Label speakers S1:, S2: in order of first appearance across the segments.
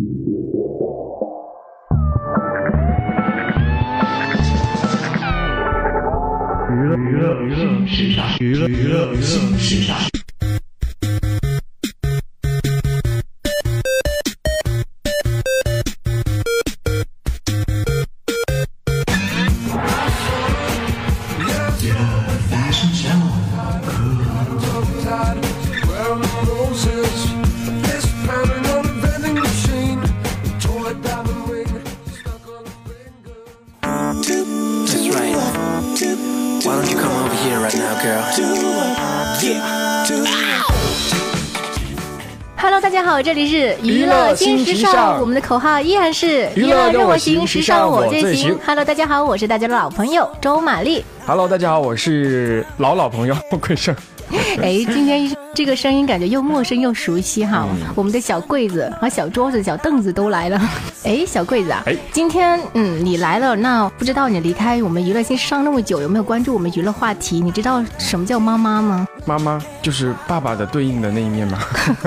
S1: 娱乐娱乐娱乐时尚，娱乐娱乐新时尚。
S2: 乐新时尚，我们的口号依然是
S3: 娱乐让我行，时尚我最行。
S2: Hello，大家好，我是大家的老朋友周玛丽。
S3: Hello，大家好，我是老老朋友桂胜。
S2: 哎，今天这个声音感觉又陌生又熟悉哈。我们的小柜子和小桌子、小凳子都来了。哎，小柜子啊，哎，今天嗯你来了，那不知道你离开我们娱乐新时尚那么久，有没有关注我们娱乐话题？你知道什么叫妈妈吗？
S3: 妈妈就是爸爸的对应的那一面吗？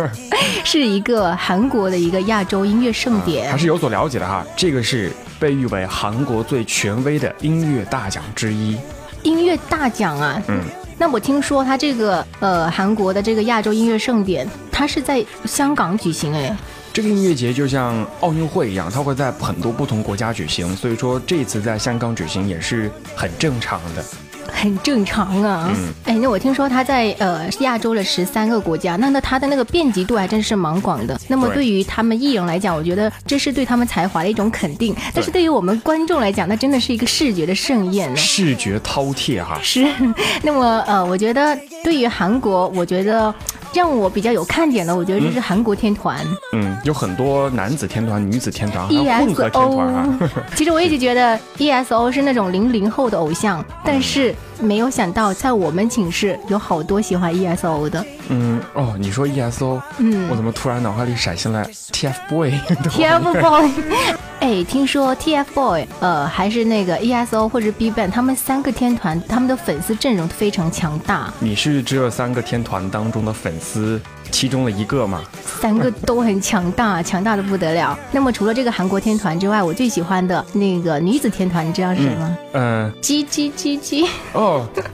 S2: 是一个韩国的一个亚洲音乐盛典，
S3: 还是有所了解的哈。这个是被誉为韩国最权威的音乐大奖之一。
S2: 音乐大奖啊，嗯。那我听说他这个呃韩国的这个亚洲音乐盛典，它是在香港举行哎。
S3: 这个音乐节就像奥运会一样，它会在很多不同国家举行，所以说这次在香港举行也是很正常的。
S2: 很正常啊，哎，那我听说他在呃亚洲的十三个国家，那那他的那个遍及度还真是蛮广的。那么对于他们艺人来讲，我觉得这是对他们才华的一种肯定。但是对于我们观众来讲，那真的是一个视觉的盛宴，
S3: 视觉饕餮哈。
S2: 是，那么呃，我觉得对于韩国，我觉得。让我比较有看点的，我觉得就是韩国天团。
S3: 嗯，有很多男子天团、女子天团，还有混合天团啊。
S2: 其实我一直觉得 ESO 是那种零零后的偶像，但是没有想到在我们寝室有好多喜欢 ESO 的。
S3: 嗯，哦，你说 ESO，嗯，我怎么突然脑海里闪现了
S2: TFBOY？TFBOY。哎，听说 TFBOY，呃，还是那个 ESO 或者 BigBang，他们三个天团，他们的粉丝阵容非常强大。
S3: 你是只有三个天团当中的粉丝其中的一个吗？
S2: 三个都很强大，强大的不得了。那么除了这个韩国天团之外，我最喜欢的那个女子天团，你知道是什么？嗯 G G G。
S3: 哦，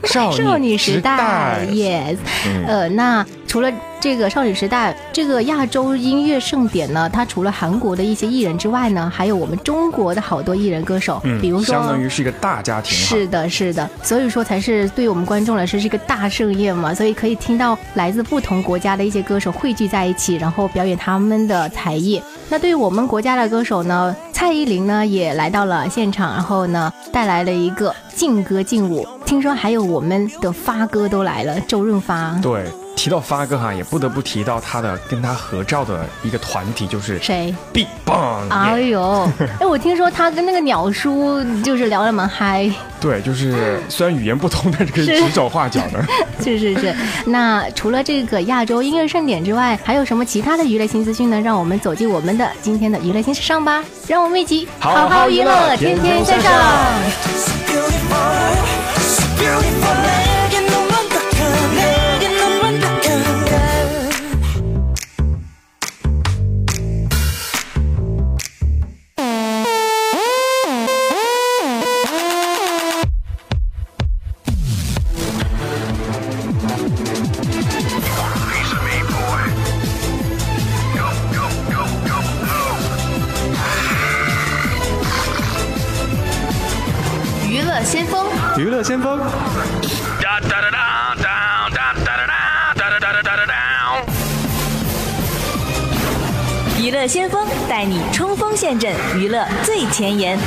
S3: 少
S2: 女时代，Yes。呃，那除了。这个少女时代这个亚洲音乐盛典呢，它除了韩国的一些艺人之外呢，还有我们中国的好多艺人歌手，嗯，比如说，
S3: 相当于是一个大家庭。
S2: 是的，是的，所以说才是对我们观众来说是一个大盛宴嘛，所以可以听到来自不同国家的一些歌手汇聚在一起，然后表演他们的才艺。那对于我们国家的歌手呢，蔡依林呢也来到了现场，然后呢带来了一个劲歌劲舞，听说还有我们的发哥都来了，周润发。
S3: 对。提到发哥哈，也不得不提到他的跟他合照的一个团体，就是
S2: 谁
S3: ？Big Bang。
S2: 哎呦，哎，我听说他跟那个鸟叔就是聊得蛮嗨。
S3: 对，就是虽然语言不通，但是可以指手画脚的。
S2: 是是是。那除了这个亚洲音乐盛典之外，还有什么其他的娱乐新资讯呢？让我们走进我们的今天的娱乐新时尚吧。让我们一起好好娱乐，天天向上。
S3: 先锋，
S4: 娱乐先锋带你冲锋陷阵，娱乐最前沿。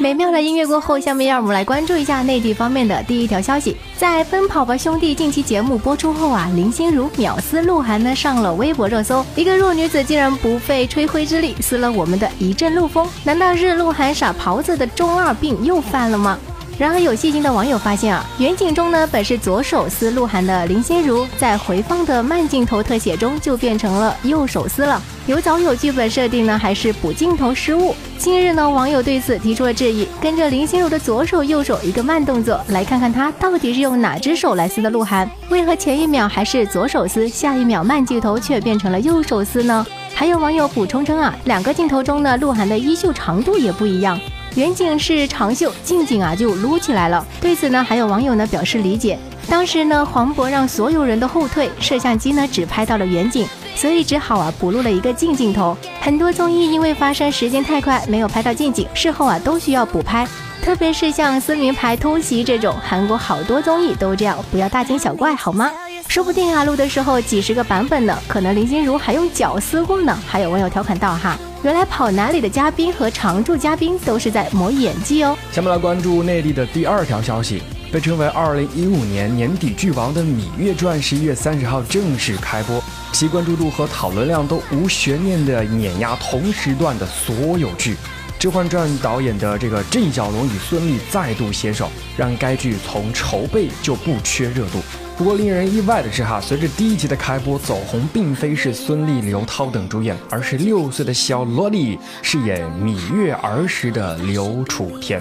S2: 美妙的音乐过后，下面让我们来关注一下内地方面的第一条消息。在《奔跑吧兄弟》近期节目播出后啊，林心如秒撕鹿晗呢上了微博热搜。一个弱女子竟然不费吹灰之力撕了我们的一阵陆风，难道是鹿晗傻狍子的中二病又犯了吗？然而有细心的网友发现啊，远景中呢本是左手撕鹿晗的林心如，在回放的慢镜头特写中就变成了右手撕了。有早有剧本设定呢，还是补镜头失误？近日呢，网友对此提出了质疑。跟着林心如的左手右手一个慢动作，来看看她到底是用哪只手来撕的鹿晗？为何前一秒还是左手撕，下一秒慢镜头却变成了右手撕呢？还有网友补充称啊，两个镜头中呢，鹿晗的衣袖长度也不一样。远景是长袖，近景啊就撸起来了。对此呢，还有网友呢表示理解。当时呢，黄渤让所有人都后退，摄像机呢只拍到了远景，所以只好啊补录了一个近镜头。很多综艺因为发生时间太快，没有拍到近景，事后啊都需要补拍。特别是像撕名牌偷袭这种，韩国好多综艺都这样，不要大惊小怪好吗？说不定啊录的时候几十个版本呢，可能林心如还用脚撕过呢。还有网友调侃道哈。原来跑男里的嘉宾和常驻嘉宾都是在磨演技哦。
S3: 下面来关注内地的第二条消息，被称为二零一五年年底剧王的《芈月传》十一月三十号正式开播，其关注度和讨论量都无悬念的碾压同时段的所有剧。《甄嬛传》导演的这个郑晓龙与孙俪再度携手，让该剧从筹备就不缺热度。不过令人意外的是，哈，随着第一集的开播，走红并非是孙俪、刘涛等主演，而是六岁的小萝莉饰演芈月儿时的刘楚田。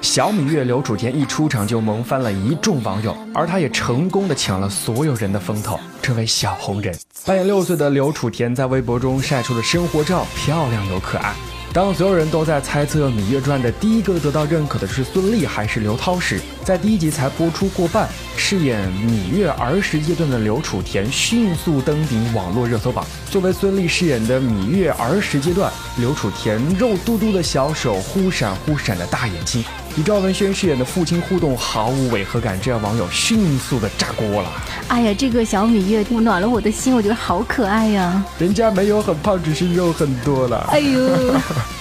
S3: 小芈月刘楚田一出场就萌翻了一众网友，而她也成功的抢了所有人的风头，成为小红人。扮演六岁的刘楚田在微博中晒出了生活照，漂亮又可爱。当所有人都在猜测《芈月传》的第一个得到认可的是孙俪还是刘涛时，在第一集才播出过半，饰演芈月儿时阶段的刘楚田迅速登顶网络热搜榜。作为孙俪饰演的芈月儿时阶段，刘楚田肉嘟嘟的小手，忽闪忽闪的大眼睛，与赵文轩饰演的父亲互动毫无违和感，这让网友迅速的炸锅了。
S2: 哎呀，这个小芈月暖了我的心，我觉得好可爱呀。
S3: 人家没有很胖，只是肉很多了。哎呦。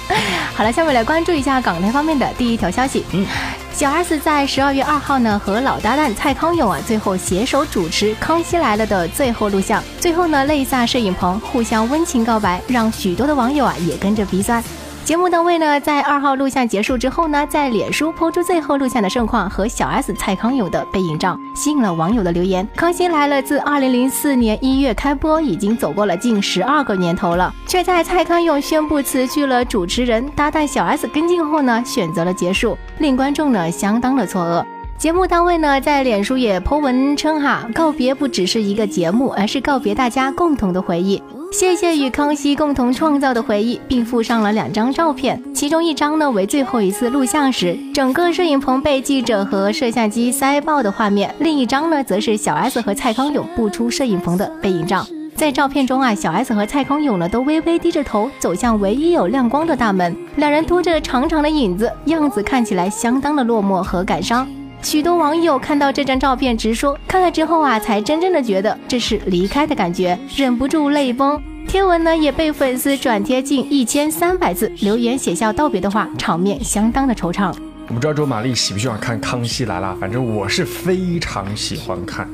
S2: 好了，下面来关注一下港台方面的第一条消息。嗯，小 S 在十二月二号呢，和老搭档蔡康永啊，最后携手主持《康熙来了》的最后录像，最后呢，泪洒摄影棚，互相温情告白，让许多的网友啊也跟着鼻酸。节目单位呢，在二号录像结束之后呢，在脸书抛出最后录像的盛况和小 S、蔡康永的背影照，吸引了网友的留言。康熙来了自二零零四年一月开播，已经走过了近十二个年头了，却在蔡康永宣布辞去了主持人搭档小 S 跟进后呢，选择了结束，令观众呢相当的错愕。节目单位呢，在脸书也颇文称哈，告别不只是一个节目，而是告别大家共同的回忆。谢谢与康熙共同创造的回忆，并附上了两张照片，其中一张呢为最后一次录像时，整个摄影棚被记者和摄像机塞爆的画面；另一张呢则是小 S 和蔡康永步出摄影棚的背影照。在照片中啊，小 S 和蔡康永呢都微微低着头走向唯一有亮光的大门，两人拖着长长的影子，样子看起来相当的落寞和感伤。许多网友看到这张照片直说，看了之后啊，才真正的觉得这是离开的感觉，忍不住泪崩。贴文呢也被粉丝转贴近一千三百字，留言写下道别的话，场面相当的惆怅。
S3: 我不知道周玛丽喜不喜欢看《康熙来了》，反正我是非常喜欢看。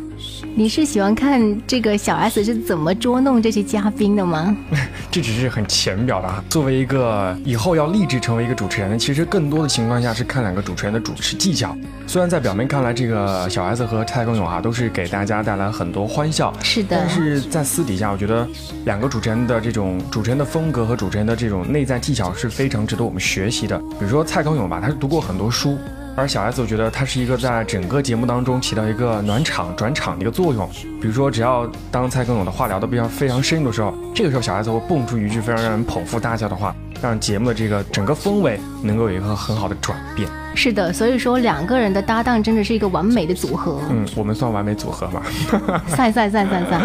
S2: 你是喜欢看这个小 S 是怎么捉弄这些嘉宾的吗？
S3: 这只是很浅表的啊。作为一个以后要立志成为一个主持人，其实更多的情况下是看两个主持人的主持技巧。虽然在表面看来，这个小 S 和蔡康永啊都是给大家带来很多欢笑，
S2: 是的。
S3: 但是在私底下，我觉得两个主持人的这种主持人的风格和主持人的这种内在技巧是非常值得我们学习的。比如说蔡康永吧，他是读过很多书。而小 S，我觉得他是一个在整个节目当中起到一个暖场、转场的一个作用。比如说，只要当蔡康永的话聊得比较非常深入的时候，这个时候小 S 会蹦出一句非常让人捧腹大笑的话，让节目的这个整个氛围能够有一个很好的转变。
S2: 是的，所以说两个人的搭档真的是一个完美的组合。
S3: 嗯，我们算完美组合吗？
S2: 算算算算算。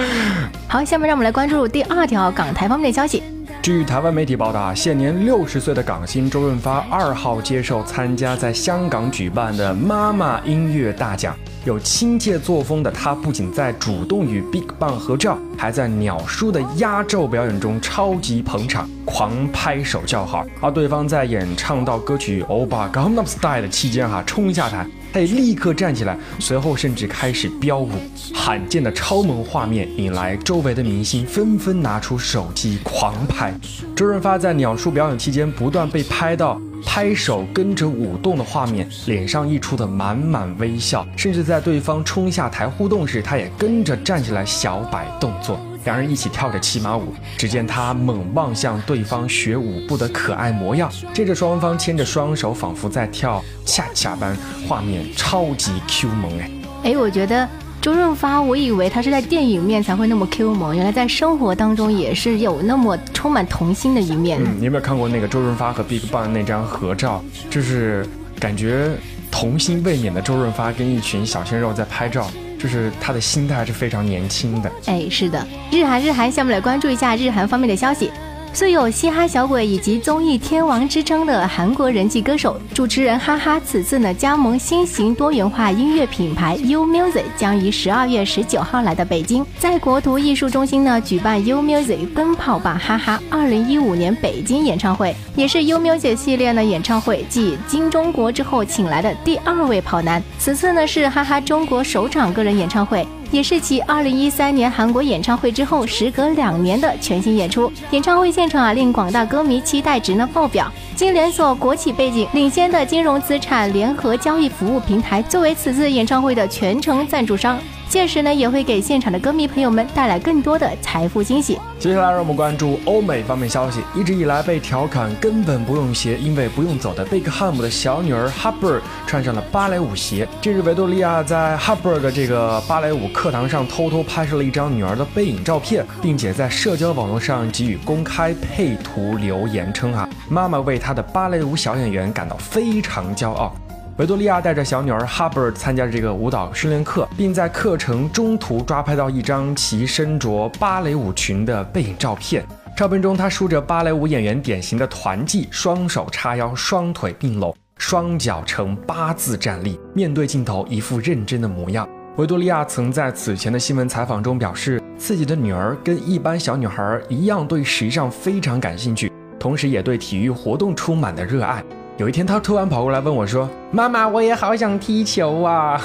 S2: 好，下面让我们来关注第二条港台方面的消息。
S3: 据台湾媒体报道啊，现年六十岁的港星周润发二号接受参加在香港举办的妈妈音乐大奖，有亲切作风的他，不仅在主动与 BigBang 合照，还在鸟叔的压轴表演中超级捧场，狂拍手叫好。而对方在演唱到歌曲《欧巴 Gangnam Style》的期间，哈，冲下台，他也立刻站起来，随后甚至开始飙舞。罕见的超萌画面引来周围的明星纷纷拿出手机狂拍。周润发在鸟叔表演期间，不断被拍到。拍手跟着舞动的画面，脸上溢出的满满微笑，甚至在对方冲下台互动时，他也跟着站起来小摆动作，两人一起跳着骑马舞。只见他猛望向对方学舞步的可爱模样，接着双方牵着双手，仿佛在跳恰恰般，画面超级 Q 萌哎！
S2: 哎，我觉得。周润发，我以为他是在电影面才会那么 Q 萌，原来在生活当中也是有那么充满童心的一面。
S3: 嗯，你有没有看过那个周润发和 BigBang 那张合照？就是感觉童心未泯的周润发跟一群小鲜肉在拍照，就是他的心态是非常年轻的。
S2: 哎，是的，日韩日韩，下面来关注一下日韩方面的消息。素有“嘻哈小鬼”以及“综艺天王”之称的韩国人气歌手、主持人哈哈，此次呢加盟新型多元化音乐品牌 U Music，将于十二月十九号来到北京，在国图艺术中心呢举办 U Music 奔跑吧哈哈二零一五年北京演唱会，也是 U Music 系列呢演唱会继金钟国之后请来的第二位跑男。此次呢是哈哈中国首场个人演唱会。也是其二零一三年韩国演唱会之后，时隔两年的全新演出。演唱会现场啊，令广大歌迷期待值呢爆表。经连锁国企背景领先的金融资产联合交易服务平台，作为此次演唱会的全程赞助商。届时呢，也会给现场的歌迷朋友们带来更多的财富惊喜。
S3: 接下来，让我们关注欧美方面消息。一直以来被调侃根本不用鞋，因为不用走的贝克汉姆的小女儿 Harper 穿上了芭蕾舞鞋。近日，维多利亚在 Harper 的这个芭蕾舞课堂上偷偷拍摄了一张女儿的背影照片，并且在社交网络上给予公开配图留言称啊，妈妈为她的芭蕾舞小演员感到非常骄傲。维多利亚带着小女儿 Harper 参加这个舞蹈训练课，并在课程中途抓拍到一张其身着芭蕾舞裙的背影照片。照片中，她梳着芭蕾舞演员典型的团髻，双手叉腰，双腿并拢，双脚呈八字站立，面对镜头，一副认真的模样。维多利亚曾在此前的新闻采访中表示，自己的女儿跟一般小女孩一样，对时尚非常感兴趣，同时也对体育活动充满了热爱。有一天，他突然跑过来问我说：“妈妈，我也好想踢球啊！”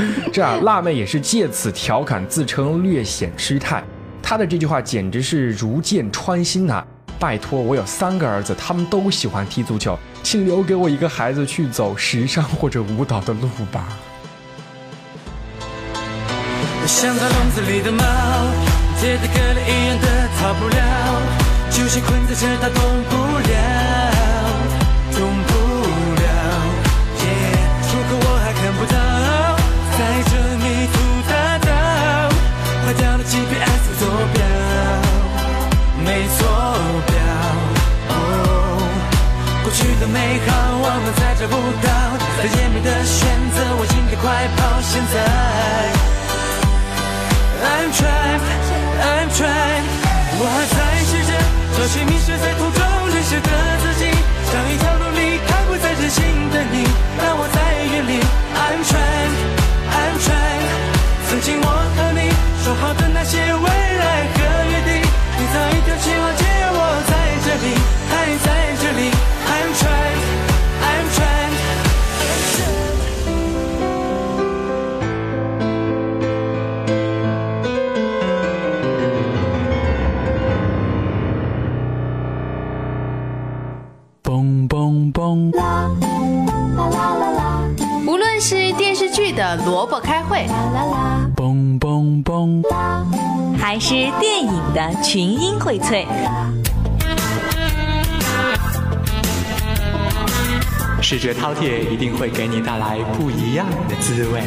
S3: 这啊，辣妹也是借此调侃，自称略显失态。她的这句话简直是如箭穿心呐！拜托，我有三个儿子，他们都喜欢踢足球，请留给我一个孩子去走时尚或者舞蹈的路吧。像在笼子里的猫，铁的壳一样的逃不了，就像困在这它动不了。好，我们再找不到。再严密的选择，我应该快跑。现在，I'm trying, I'm trying，我还在试着找寻迷失在途中流失的自己，找一条路离开不再真心的你，让我在原地。I'm trying, I'm trying，曾经我和你说好的那些未来和约定，你早已丢弃，我
S4: 群英荟萃。
S5: 视觉饕餮一定会给你带来不一样的滋味。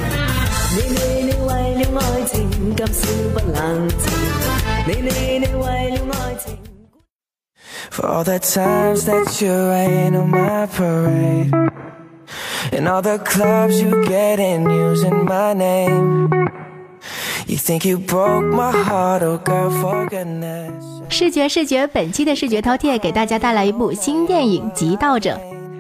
S2: 视觉视觉，本期的视觉饕餮给大家带来一部新电影《极盗者》。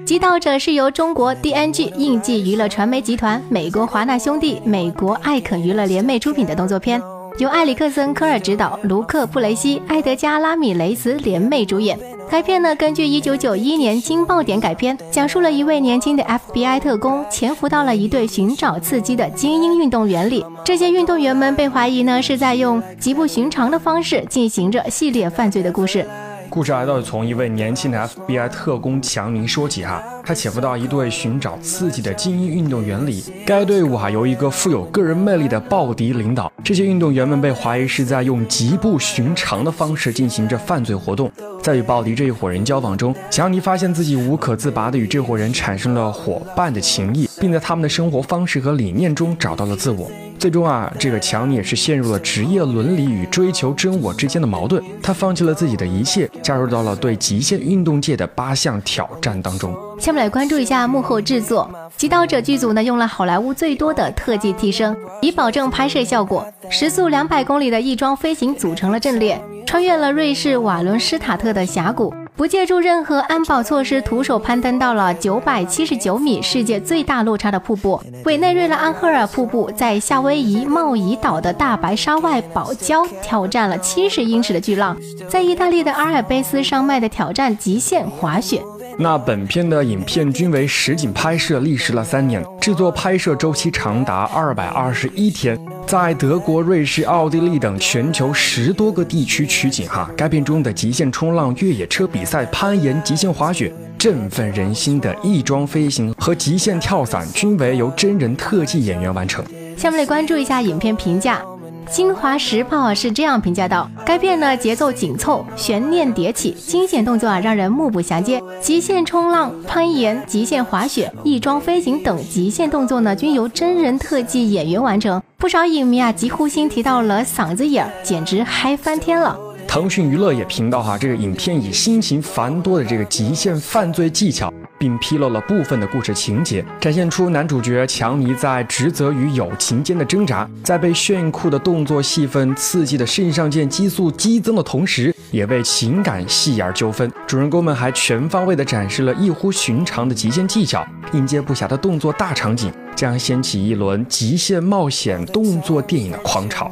S2: 极盗者是由中国 DNG 印记娱乐传媒集团、美国华纳兄弟、美国艾肯娱乐联袂出品的动作片，由埃里克森·科尔执导，卢克·布雷西、埃德加·拉米雷斯联袂主演。该片呢，根据1991年《惊爆点》改编，讲述了一位年轻的 FBI 特工潜伏到了一队寻找刺激的精英运动员里。这些运动员们被怀疑呢，是在用极不寻常的方式进行着系列犯罪的故事。
S3: 故事来到从一位年轻的 FBI 特工强尼说起哈，他潜伏到一队寻找刺激的精英运动员里，该队伍哈由一个富有个人魅力的鲍迪领导，这些运动员们被怀疑是在用极不寻常的方式进行着犯罪活动。在与鲍迪这一伙人交往中，强尼发现自己无可自拔地与这伙人产生了伙伴的情谊，并在他们的生活方式和理念中找到了自我。最终啊，这个强尼也是陷入了职业伦理与追求真我之间的矛盾。他放弃了自己的一切，加入到了对极限运动界的八项挑战当中。
S2: 下面来关注一下幕后制作，《极道者》剧组呢用了好莱坞最多的特技替身，以保证拍摄效果。时速两百公里的翼装飞行组成了阵列，穿越了瑞士瓦伦施塔特的峡谷。不借助任何安保措施，徒手攀登到了九百七十九米世界最大落差的瀑布——委内瑞拉安赫尔瀑布，在夏威夷茂宜岛的大白鲨外堡礁挑战了七十英尺的巨浪，在意大利的阿尔卑斯山脉的挑战极限滑雪。
S3: 那本片的影片均为实景拍摄，历时了三年，制作拍摄周期长达二百二十一天，在德国、瑞士、奥地利等全球十多个地区取景。哈，该片中的极限冲浪、越野车比赛、攀岩、极限滑雪、振奋人心的翼装飞行和极限跳伞，均为由真人特技演员完成。
S2: 下面来关注一下影片评价。《新华时报》是这样评价道：该片呢节奏紧凑，悬念迭起，惊险动作啊让人目不暇接。极限冲浪、攀岩、极限滑雪、翼装飞行等极限动作呢，均由真人特技演员完成。不少影迷啊，急呼心提到了嗓子眼儿，简直嗨翻天了。
S3: 腾讯娱乐也评到哈，这个影片以新型繁多的这个极限犯罪技巧。并披露了部分的故事情节，展现出男主角强尼在职责与友情间的挣扎，在被炫酷的动作戏份刺激的肾上腺激素激增的同时，也为情感戏而纠纷。主人公们还全方位地展示了异乎寻常的极限技巧，应接不暇的动作大场景，将掀起一轮极限冒险动作电影的狂潮。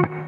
S6: I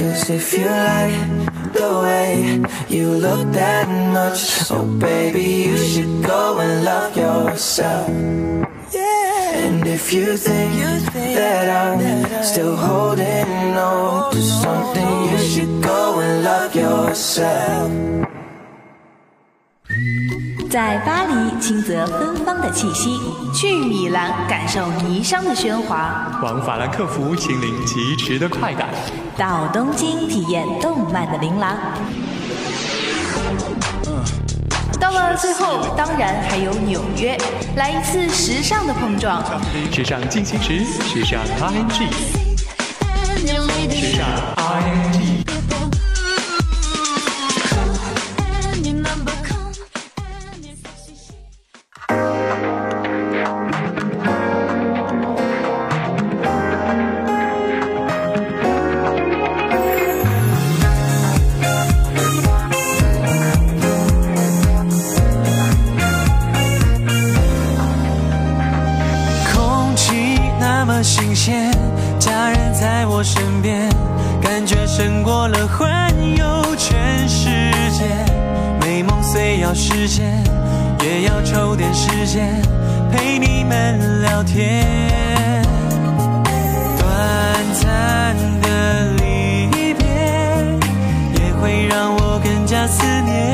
S6: Cause if you like the way you look that much Oh baby you should go and love yourself. Yeah. And if you think that I'm still holding on to something You should go and love yourself
S4: 在巴黎，轻则芬芳的气息；去米兰，感受霓裳的喧哗；
S5: 往法兰克福，亲临疾驰的快感；
S4: 到东京，体验动漫的琳琅。到了最后，当然还有纽约，来一次时尚的碰撞。
S5: 时尚进行时，时尚 ING，时尚
S6: 陪你们聊天。短暂的离别也会让我更加思念。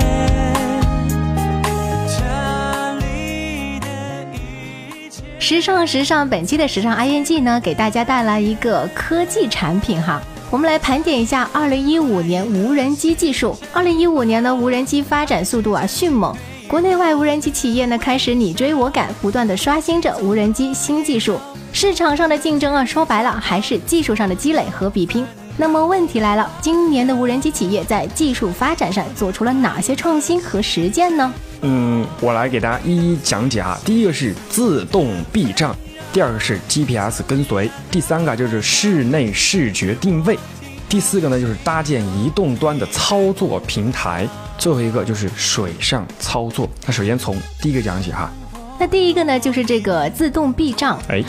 S2: 时尚时尚，本期的时尚 ING 呢，给大家带来一个科技产品哈。我们来盘点一下二零一五年无人机技术。二零一五年的无人机发展速度啊迅猛，国内外无人机企业呢开始你追我赶，不断的刷新着无人机新技术。市场上的竞争啊，说白了还是技术上的积累和比拼。那么问题来了，今年的无人机企业在技术发展上做出了哪些创新和实践呢？
S3: 嗯，我来给大家一一讲解啊。第一个是自动避障，第二个是 GPS 跟随，第三个就是室内视觉定位，第四个呢就是搭建移动端的操作平台，最后一个就是水上操作。那首先从第一个讲起哈。
S2: 那第一个呢，就是这个自动避障。
S3: 哎，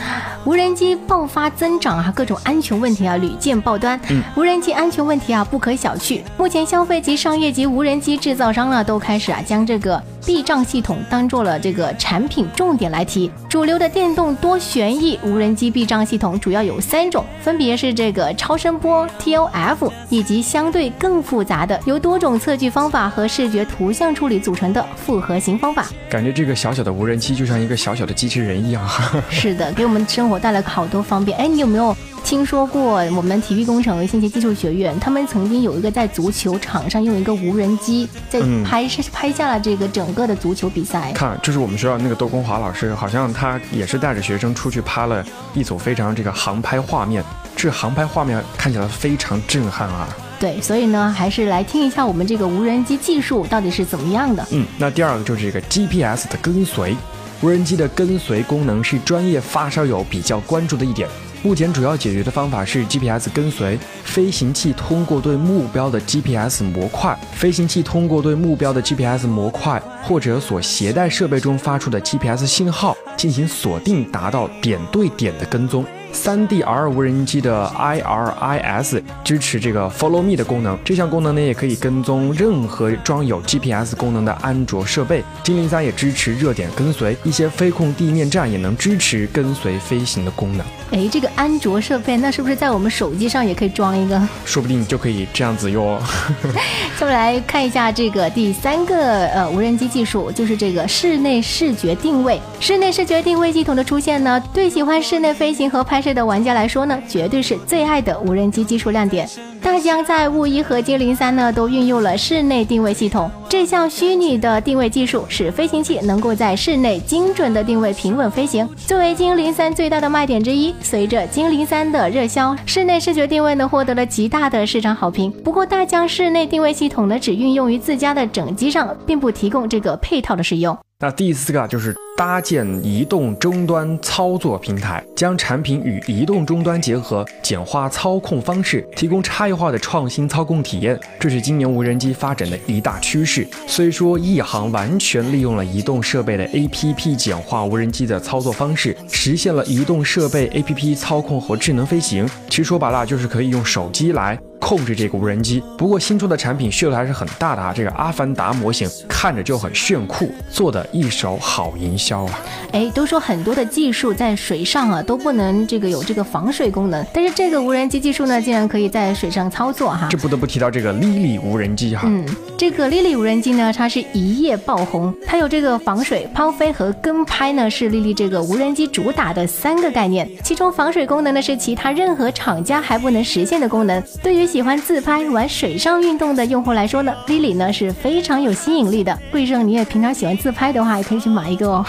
S2: 无人机爆发增长啊，各种安全问题啊屡见报端。
S3: 嗯，
S2: 无人机安全问题啊不可小觑。目前消费级、商业级无人机制造商呢，都开始啊将这个避障系统当做了这个产品重点来提。主流的电动多旋翼无人机避障系统主要有三种，分别是这个超声波 TOF，以及相对更复杂的由多种测距方法和视觉图像处理组成的复合型方法。
S3: 感觉这个小小的无人机就像一个小小的机器人一样。
S2: 是的，给我们生活带来好多方便。哎，你有没有听说过我们体育工程和信息技术学院？他们曾经有一个在足球场上用一个无人机在
S3: 嗯
S2: 拍摄、拍下了这个整个的足球比赛。
S3: 看，就是我们学校那个窦公华老师，好像他也是带着学生出去拍了一组非常这个航拍画面。这航拍画面看起来非常震撼啊！
S2: 对，所以呢，还是来听一下我们这个无人机技术到底是怎么样的。
S3: 嗯，那第二个就是这个 GPS 的跟随，无人机的跟随功能是专业发烧友比较关注的一点。目前主要解决的方法是 GPS 跟随，飞行器通过对目标的 GPS 模块，飞行器通过对目标的 GPS 模块或者所携带设备中发出的 GPS 信号进行锁定，达到点对点的跟踪。3DR 无人机的 IRIS 支持这个 Follow Me 的功能，这项功能呢也可以跟踪任何装有 GPS 功能的安卓设备。精灵三也支持热点跟随，一些飞控地面站也能支持跟随飞行的功能。
S2: 哎，这个安卓设备，那是不是在我们手机上也可以装一个？
S3: 说不定就可以这样子哟。
S2: 下面来看一下这个第三个呃无人机技术，就是这个室内视觉定位。室内视觉定位系统的出现呢，对喜欢室内飞行和拍摄的玩家来说呢，绝对是最爱的无人机技术亮点。大疆在雾一和精灵三呢都运用了室内定位系统，这项虚拟的定位技术使飞行器能够在室内精准的定位平稳飞行。作为精灵三最大的卖点之一，随着精灵三的热销，室内视觉定位呢获得了极大的市场好评。不过，大疆室内定位系统呢只运用于自家的整机上，并不提供这个配套的使用。
S3: 那第四个就是搭建移动终端操作平台，将产品与移动终端结合，简化操控方式，提供差异化的创新操控体验，这是今年无人机发展的一大趋势。虽说亿航完全利用了移动设备的 APP 简化无人机的操作方式，实现了移动设备 APP 操控和智能飞行，其实说白了就是可以用手机来。控制这个无人机，不过新出的产品噱头还是很大的啊！这个阿凡达模型看着就很炫酷，做的一手好营销啊！
S2: 哎，都说很多的技术在水上啊都不能这个有这个防水功能，但是这个无人机技术呢，竟然可以在水上操作哈！
S3: 这不得不提到这个 Lily 无人机哈。
S2: 嗯，这个 Lily 无人机呢，它是一夜爆红，它有这个防水、抛飞和跟拍呢，是 Lily 这个无人机主打的三个概念。其中防水功能呢，是其他任何厂家还不能实现的功能。对于喜欢自拍、玩水上运动的用户来说呢，Lily 呢是非常有吸引力的。贵正，你也平常喜欢自拍的话，也可以去买一个哦。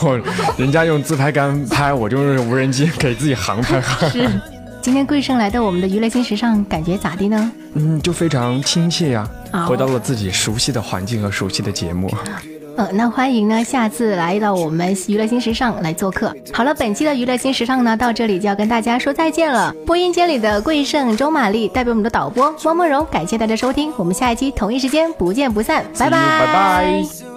S3: 人家用自拍杆拍，我就用无人机给自己航拍。
S2: 是。今天贵胜来到我们的娱乐新时尚，感觉咋的呢？
S3: 嗯，就非常亲切呀、
S2: 哦
S3: 回到了自己熟悉的环境和熟悉的节目。
S2: 嗯，那欢迎呢，下次来到我们娱乐新时尚来做客。好了，本期的娱乐新时尚呢，到这里就要跟大家说再见了。播音间里的桂盛、周玛丽代表我们的导播汪梦柔，感谢大家收听，我们下一期同一时间不见不散，拜拜，
S3: 拜拜。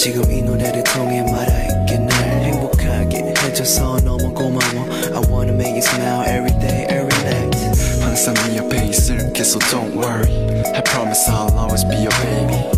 S7: 지금 이 노래를 통해 말할게 날 행복하게 해줘서 너무 고마워 I wanna make you smile every day every night 항상 네 옆에 있을게 so don't worry I promise I'll always be your baby